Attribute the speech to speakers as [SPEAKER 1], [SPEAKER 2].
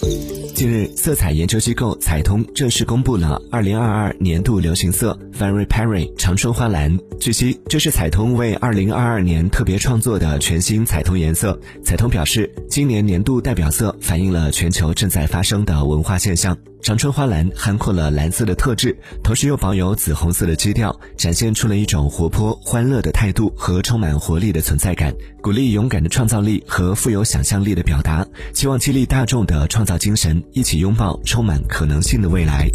[SPEAKER 1] 近日，色彩研究机构彩通正式公布了2022年度流行色 Very Perry 长春花蓝。据悉，这是彩通为2022年特别创作的全新彩通颜色。彩通表示，今年年度代表色反映了全球正在发生的文化现象。长春花篮涵括了蓝色的特质，同时又保有紫红色的基调，展现出了一种活泼欢乐的态度和充满活力的存在感，鼓励勇敢的创造力和富有想象力的表达，希望激励大众的创造精神，一起拥抱充满可能性的未来。